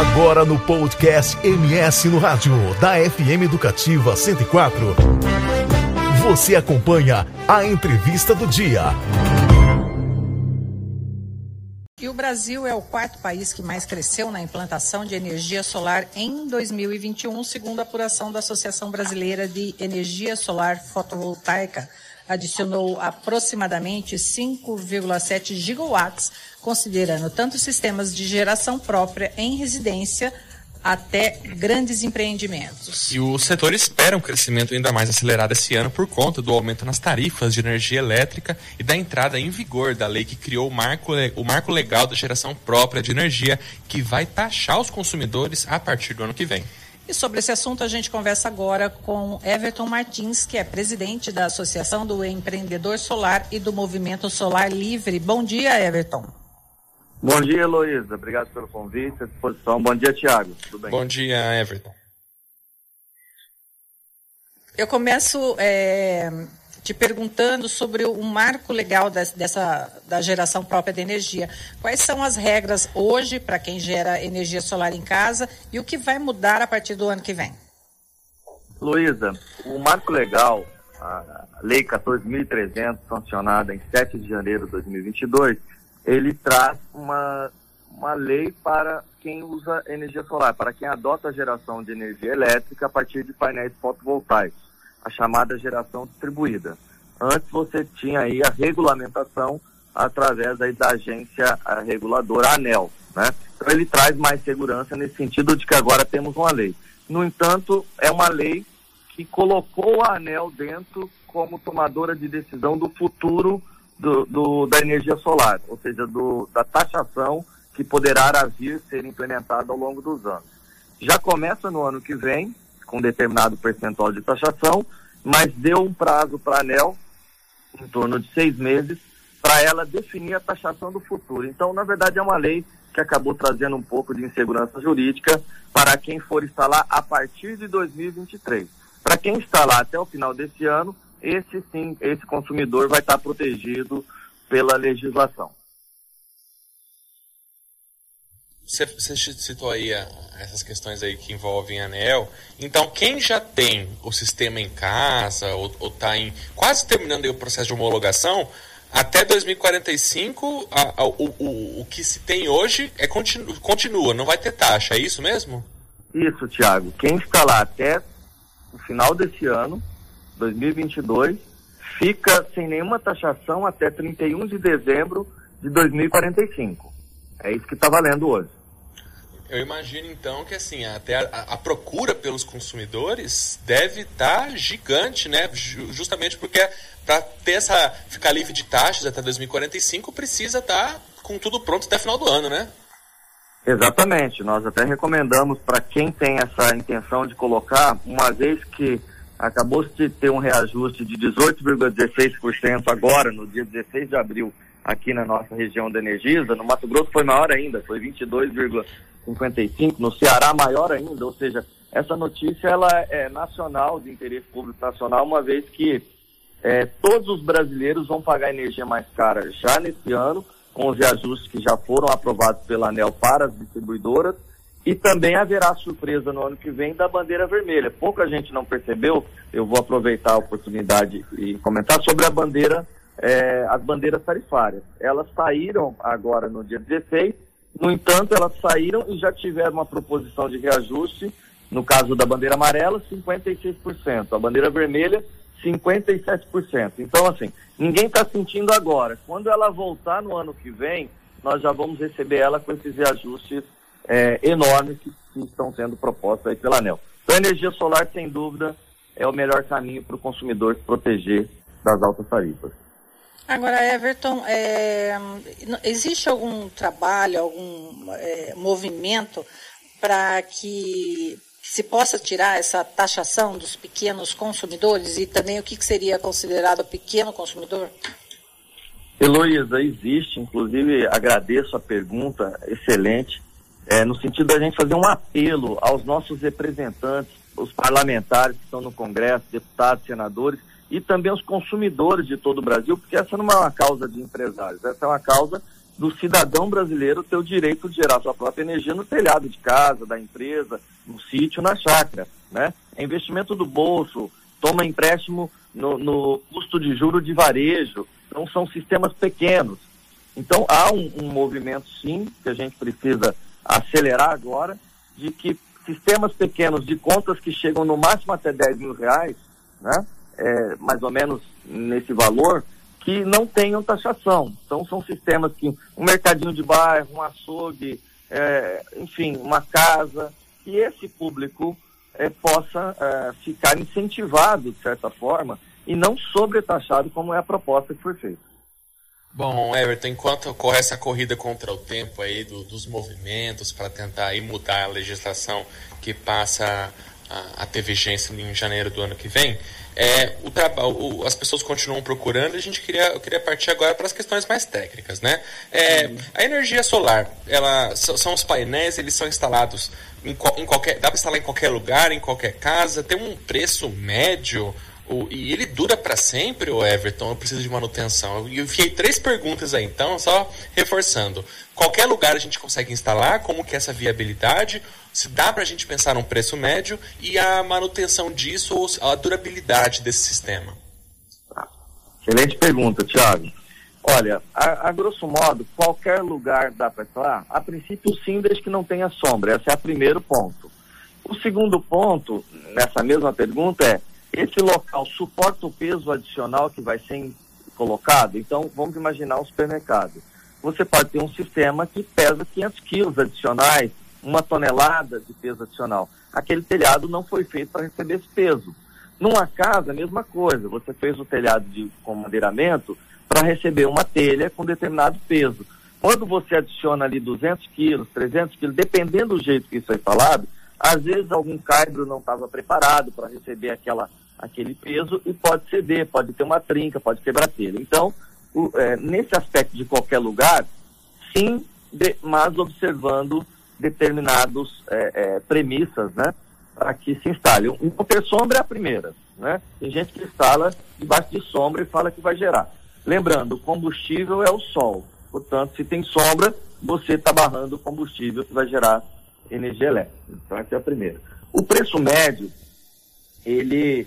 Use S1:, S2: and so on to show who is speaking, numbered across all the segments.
S1: Agora no podcast MS no Rádio, da FM Educativa 104. Você acompanha a entrevista do dia.
S2: E o Brasil é o quarto país que mais cresceu na implantação de energia solar em 2021, segundo a apuração da Associação Brasileira de Energia Solar Fotovoltaica. Adicionou aproximadamente 5,7 gigawatts, considerando tanto sistemas de geração própria em residência até grandes empreendimentos.
S3: E o setor espera um crescimento ainda mais acelerado esse ano por conta do aumento nas tarifas de energia elétrica e da entrada em vigor da lei que criou o marco, o marco legal da geração própria de energia, que vai taxar os consumidores a partir do ano que vem.
S2: E sobre esse assunto a gente conversa agora com Everton Martins, que é presidente da Associação do Empreendedor Solar e do Movimento Solar Livre. Bom dia, Everton.
S4: Bom dia, Heloísa. Obrigado pelo convite, à disposição. Bom dia, Tiago. Tudo bem?
S3: Bom dia, Everton.
S2: Eu começo é, te perguntando sobre o marco legal dessa, da geração própria de energia. Quais são as regras hoje para quem gera energia solar em casa e o que vai mudar a partir do ano que vem?
S4: Luísa, o marco legal, a Lei 14.300, sancionada em 7 de janeiro de 2022, ele traz uma, uma lei para quem usa energia solar, para quem adota a geração de energia elétrica a partir de painéis fotovoltaicos, a chamada geração distribuída. Antes você tinha aí a regulamentação através da, da agência reguladora ANEL, né? Então ele traz mais segurança nesse sentido de que agora temos uma lei. No entanto, é uma lei que colocou a ANEL dentro como tomadora de decisão do futuro do, do, da energia solar, ou seja, do, da taxação que poderá vir ser implementada ao longo dos anos. Já começa no ano que vem, com determinado percentual de taxação, mas deu um prazo para a ANEL, em torno de seis meses, para ela definir a taxação do futuro. Então, na verdade, é uma lei que acabou trazendo um pouco de insegurança jurídica para quem for instalar a partir de 2023. Para quem instalar até o final desse ano, esse sim, esse consumidor vai estar protegido pela legislação.
S3: Você, citou aí a, essas questões aí que envolvem ANEL. Então, quem já tem o sistema em casa ou está quase terminando o processo de homologação, até 2045, a, a, o, o, o que se tem hoje é continu, continua, não vai ter taxa, é isso mesmo?
S4: Isso, Tiago. Quem está lá até o final desse ano 2022, fica sem nenhuma taxação até 31 de dezembro de 2045. É isso que está valendo hoje.
S3: Eu imagino então que assim até a, a procura pelos consumidores deve estar tá gigante, né? Justamente porque para ter essa ficar livre de taxas até 2045 precisa estar tá com tudo pronto até final do ano, né?
S4: Exatamente. Nós até recomendamos para quem tem essa intenção de colocar, uma vez que acabou de ter um reajuste de 18,16% agora, no dia 16 de abril, aqui na nossa região da Energisa. No Mato Grosso foi maior ainda, foi 22,55%. No Ceará, maior ainda. Ou seja, essa notícia ela é nacional, de interesse público nacional, uma vez que é, todos os brasileiros vão pagar energia mais cara já nesse ano, com os reajustes que já foram aprovados pela ANEL para as distribuidoras e também haverá surpresa no ano que vem da bandeira vermelha. Pouca gente não percebeu, eu vou aproveitar a oportunidade e comentar sobre a bandeira, é, as bandeiras tarifárias. Elas saíram agora no dia 16, no entanto, elas saíram e já tiveram uma proposição de reajuste, no caso da bandeira amarela, 56%, a bandeira vermelha, 57%. Então, assim, ninguém está sentindo agora. Quando ela voltar no ano que vem, nós já vamos receber ela com esses reajustes é, enormes que, que, estão sendo propostos aí pela ANEL. Então, a energia solar, sem dúvida, é o melhor caminho para o consumidor se proteger das altas tarifas.
S2: Agora, Everton, é, existe algum trabalho, algum é, movimento para que se possa tirar essa taxação dos pequenos consumidores? E também o que, que seria considerado pequeno consumidor?
S4: Heloísa, existe, inclusive agradeço a pergunta, excelente. É, no sentido da gente fazer um apelo aos nossos representantes, os parlamentares que estão no Congresso, deputados, senadores, e também os consumidores de todo o Brasil, porque essa não é uma causa de empresários, essa é uma causa do cidadão brasileiro ter o direito de gerar sua própria energia no telhado de casa, da empresa, no sítio, na chácara. Né? É investimento do bolso, toma empréstimo no, no custo de juro de varejo. Então, são sistemas pequenos. Então, há um, um movimento, sim, que a gente precisa acelerar agora, de que sistemas pequenos de contas que chegam no máximo até 10 mil reais, né? É, mais ou menos nesse valor, que não tenham taxação. Então, são sistemas que um mercadinho de bairro, um açougue, é, enfim, uma casa, que esse público é, possa é, ficar incentivado, de certa forma, e não sobretaxado, como é a proposta que foi feita.
S3: Bom, Everton, enquanto ocorre essa corrida contra o tempo aí do, dos movimentos para tentar aí mudar a legislação que passa a, a vigência em janeiro do ano que vem, é, o trabalho, as pessoas continuam procurando. A gente queria, eu queria partir agora para as questões mais técnicas, né? É, a energia solar, ela são os painéis, eles são instalados em, em qualquer, dá para instalar em qualquer lugar, em qualquer casa. Tem um preço médio o, e ele dura para sempre, o Everton? Eu preciso de manutenção. Eu enfiei três perguntas aí, então, só reforçando. Qualquer lugar a gente consegue instalar, como que é essa viabilidade? Se dá para a gente pensar num preço médio e a manutenção disso, ou a durabilidade desse sistema?
S4: Excelente pergunta, Thiago. Olha, a, a, grosso modo, qualquer lugar dá para instalar? A princípio, sim, desde que não tenha sombra. Esse é o primeiro ponto. O segundo ponto, nessa mesma pergunta, é esse local suporta o peso adicional que vai ser colocado? Então, vamos imaginar um supermercado. Você pode ter um sistema que pesa 500 quilos adicionais, uma tonelada de peso adicional. Aquele telhado não foi feito para receber esse peso. Numa casa, a mesma coisa. Você fez o telhado de, com madeiramento para receber uma telha com determinado peso. Quando você adiciona ali 200 quilos, 300 quilos, dependendo do jeito que isso é falado, às vezes algum caibro não estava preparado para receber aquela aquele peso e pode ceder, pode ter uma trinca, pode quebrar telha. Então, o, é, nesse aspecto de qualquer lugar, sim, de, mas observando determinados é, é, premissas, né, para que se instale. Um ter sombra é a primeira, né? Tem gente que instala debaixo de sombra e fala que vai gerar. Lembrando, combustível é o sol. Portanto, se tem sombra, você está barrando o combustível que vai gerar energia elétrica. Então, essa é a primeira. O preço médio, ele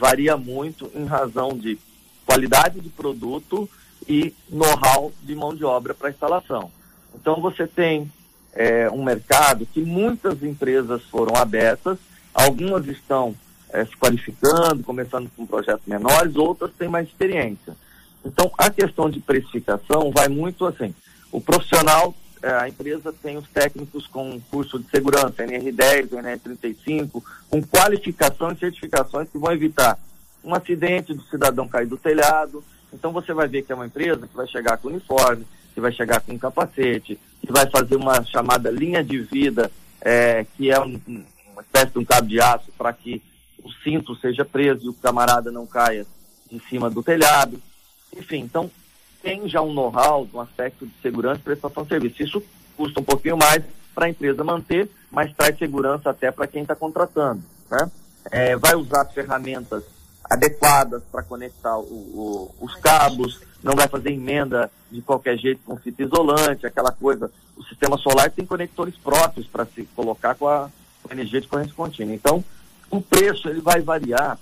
S4: varia muito em razão de qualidade de produto e know-how de mão de obra para instalação. Então você tem é, um mercado que muitas empresas foram abertas, algumas estão é, se qualificando, começando com projetos menores, outras têm mais experiência. Então a questão de precificação vai muito assim. O profissional, a empresa tem os técnicos com curso de segurança, NR10, NR35, com qualificação e certificações que vão evitar um acidente do cidadão cair do telhado. Então você vai ver que é uma empresa que vai chegar com uniforme, que vai chegar com capacete, que vai fazer uma chamada linha de vida, é, que é um, uma espécie de um cabo de aço para que o cinto seja preso e o camarada não caia de cima do telhado. Enfim, então tem já um know-how, um aspecto de segurança e prestação de serviço. Isso custa um pouquinho mais para a empresa manter, mas traz segurança até para quem está contratando. Né? É, vai usar ferramentas adequadas para conectar o, o, os cabos, não vai fazer emenda de qualquer jeito com fita isolante, aquela coisa. O sistema solar tem conectores próprios para se colocar com a, com a, energia de corrente contínua. Então, o preço ele vai variar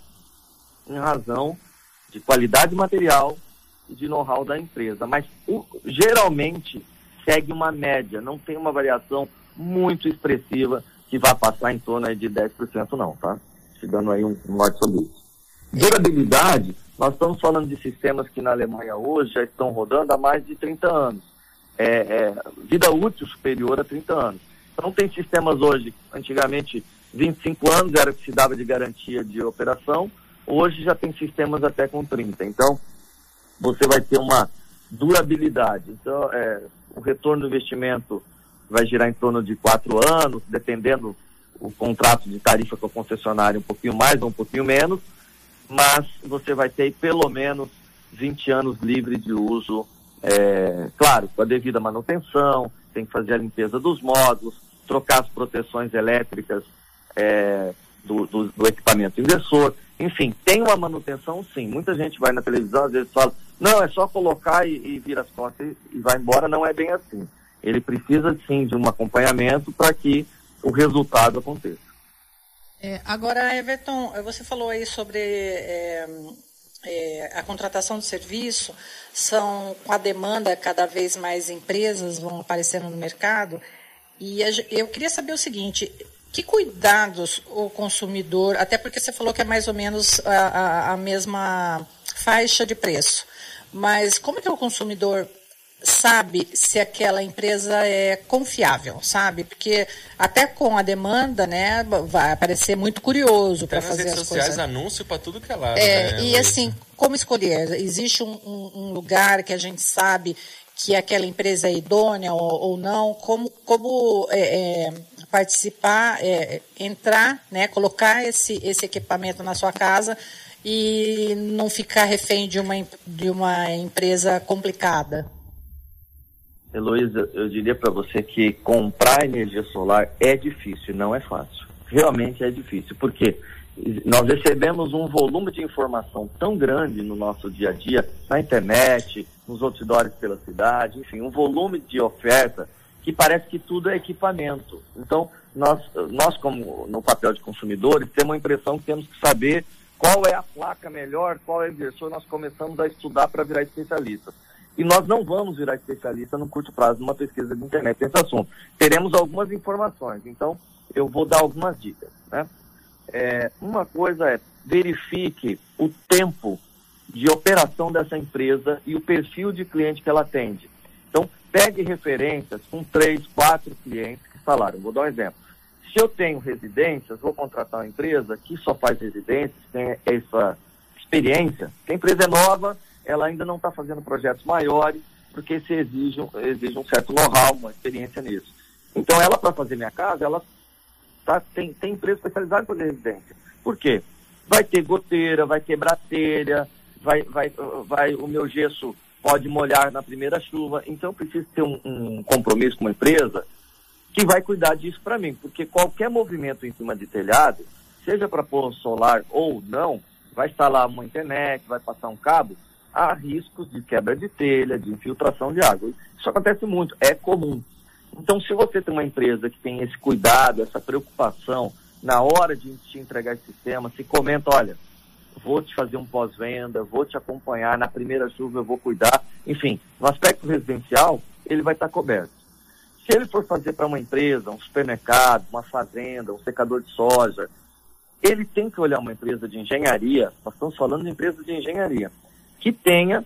S4: em razão de qualidade material de know-how da empresa, mas o, geralmente segue uma média, não tem uma variação muito expressiva que vai passar em torno de 10% não, tá? Te dando aí um, um norte sobre isso. Durabilidade, nós estamos falando de sistemas que na Alemanha hoje já estão rodando há mais de 30 anos. É, é, vida útil superior a 30 anos. Então tem sistemas hoje, antigamente 25 anos era o que se dava de garantia de operação, hoje já tem sistemas até com 30. Então você vai ter uma durabilidade. Então é, o retorno do investimento vai girar em torno de 4 anos, dependendo o contrato de tarifa com a concessionária um pouquinho mais ou um pouquinho menos mas você vai ter pelo menos 20 anos livre de uso, é, claro, com a devida manutenção, tem que fazer a limpeza dos módulos, trocar as proteções elétricas é, do, do, do, equipamento inversor, enfim, tem uma manutenção sim. Muita gente vai na televisão, às vezes fala, não, é só colocar e, e vir as costas e, e vai embora, não é bem assim. Ele precisa sim de um acompanhamento para que o resultado aconteça.
S2: É, agora, Everton, você falou aí sobre é, é, a contratação de serviço, são com a demanda cada vez mais empresas vão aparecendo no mercado, e eu queria saber o seguinte, que cuidados o consumidor, até porque você falou que é mais ou menos a, a, a mesma faixa de preço, mas como que o consumidor sabe se aquela empresa é confiável, sabe? Porque até com a demanda, né, vai aparecer muito curioso para fazer
S3: as
S2: sociais,
S3: coisas. anúncio para tudo que é lado.
S2: É,
S3: né,
S2: e assim, como escolher? Existe um, um, um, lugar que a gente sabe que aquela empresa é idônea ou, ou não? Como, como é, é, participar, é, entrar, né, colocar esse, esse equipamento na sua casa e não ficar refém de uma, de uma empresa complicada?
S4: Heloísa, eu diria para você que comprar energia solar é difícil, não é fácil. Realmente é difícil, porque nós recebemos um volume de informação tão grande no nosso dia a dia, na internet, nos outdoors pela cidade, enfim, um volume de oferta que parece que tudo é equipamento. Então, nós, nós como no papel de consumidores, temos a impressão que temos que saber qual é a placa melhor, qual é o inversor, nós começamos a estudar para virar especialista. E nós não vamos virar especialista no curto prazo numa pesquisa de internet nesse assunto. Teremos algumas informações, então eu vou dar algumas dicas. Né? É, uma coisa é verifique o tempo de operação dessa empresa e o perfil de cliente que ela atende. Então, pegue referências com três, quatro clientes que falaram. Vou dar um exemplo. Se eu tenho residências, vou contratar uma empresa que só faz residências, tem essa experiência. Se a empresa é nova, ela ainda não está fazendo projetos maiores, porque se exige, exige um certo know-how, uma experiência nisso. Então, ela, para fazer minha casa, ela tá, tem, tem empresa especializada em fazer residência. Por quê? Vai ter goteira, vai quebrar telha, vai, vai, vai, o meu gesso pode molhar na primeira chuva. Então, eu preciso ter um, um compromisso com uma empresa que vai cuidar disso para mim, porque qualquer movimento em cima de telhado, seja para pôr solar ou não, vai instalar uma internet, vai passar um cabo, há riscos de quebra de telha, de infiltração de água. Isso acontece muito, é comum. Então, se você tem uma empresa que tem esse cuidado, essa preocupação na hora de te entregar esse sistema, se comenta, olha, vou te fazer um pós-venda, vou te acompanhar, na primeira chuva eu vou cuidar. Enfim, no aspecto residencial, ele vai estar coberto. Se ele for fazer para uma empresa, um supermercado, uma fazenda, um secador de soja, ele tem que olhar uma empresa de engenharia, nós estamos falando de empresa de engenharia, que tenha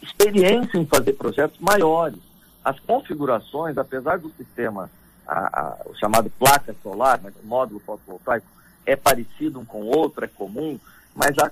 S4: experiência em fazer projetos maiores. As configurações, apesar do sistema, a, a, o chamado placa solar, o módulo fotovoltaico, é parecido um com o outro, é comum, mas a,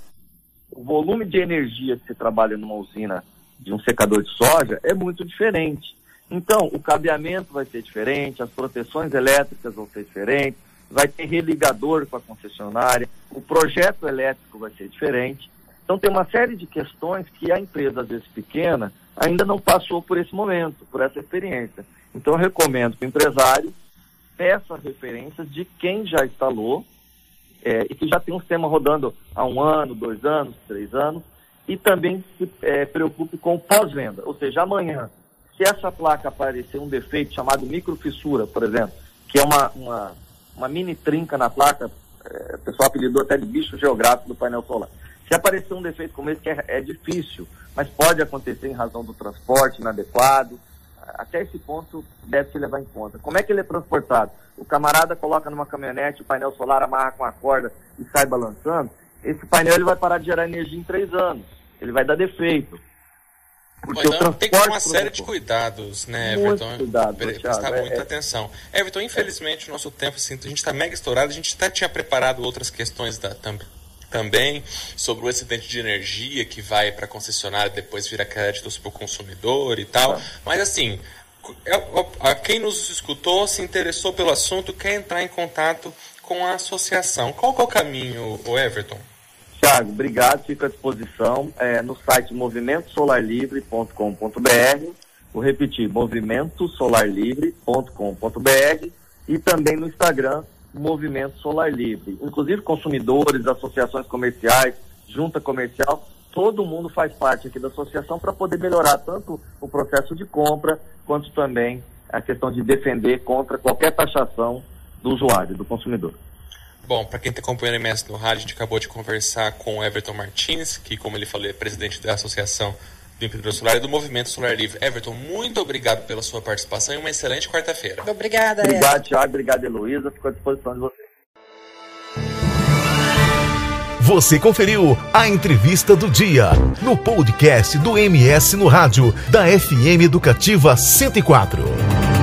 S4: o volume de energia que se trabalha numa usina de um secador de soja é muito diferente. Então, o cabeamento vai ser diferente, as proteções elétricas vão ser diferentes, vai ter religador com a concessionária, o projeto elétrico vai ser diferente. Então, tem uma série de questões que a empresa, às vezes pequena, ainda não passou por esse momento, por essa experiência. Então, eu recomendo que o empresário peça referências de quem já instalou é, e que já tem um sistema rodando há um ano, dois anos, três anos, e também se é, preocupe com pós-venda. Ou seja, amanhã, se essa placa aparecer um defeito chamado microfissura, por exemplo, que é uma, uma, uma mini trinca na placa, é, o pessoal apelidou até de bicho geográfico do painel solar. Se aparecer um defeito como esse, que é, é difícil, mas pode acontecer em razão do transporte inadequado, até esse ponto deve se levar em conta. Como é que ele é transportado? O camarada coloca numa caminhonete, o painel solar amarra com a corda e sai balançando. Esse painel ele vai parar de gerar energia em três anos. Ele vai dar defeito.
S3: Porque então, tem que ter uma série de cuidados, né,
S4: Everton? Muito cuidado,
S3: prestar
S4: Thiago,
S3: muita é, atenção. Everton, infelizmente, o nosso tempo, assim, a gente está mega estourado, a gente até tinha preparado outras questões da, também também sobre o excedente de energia que vai para a concessionária depois vira créditos para o consumidor e tal. Tá. Mas assim, a quem nos escutou, se interessou pelo assunto, quer entrar em contato com a associação. Qual é o caminho, Everton?
S4: Tiago, obrigado, fico à disposição é, no site movimentosolarlivre.com.br, vou repetir, movimentosolarlivre.com.br e também no Instagram, Movimento Solar Livre. Inclusive consumidores, associações comerciais, junta comercial, todo mundo faz parte aqui da associação para poder melhorar tanto o processo de compra, quanto também a questão de defender contra qualquer taxação do usuário, do consumidor.
S3: Bom, para quem está acompanhando o MS no rádio, a gente acabou de conversar com o Everton Martins, que, como ele falou, é presidente da Associação do Empreendedor Solar e do Movimento Solar Livre. Everton, muito obrigado pela sua participação e uma excelente quarta-feira.
S2: Obrigada,
S4: Obrigado, Tiago. Obrigado, Heloísa. Fico à disposição de vocês.
S1: Você conferiu a entrevista do dia no podcast do MS no rádio da FM Educativa 104.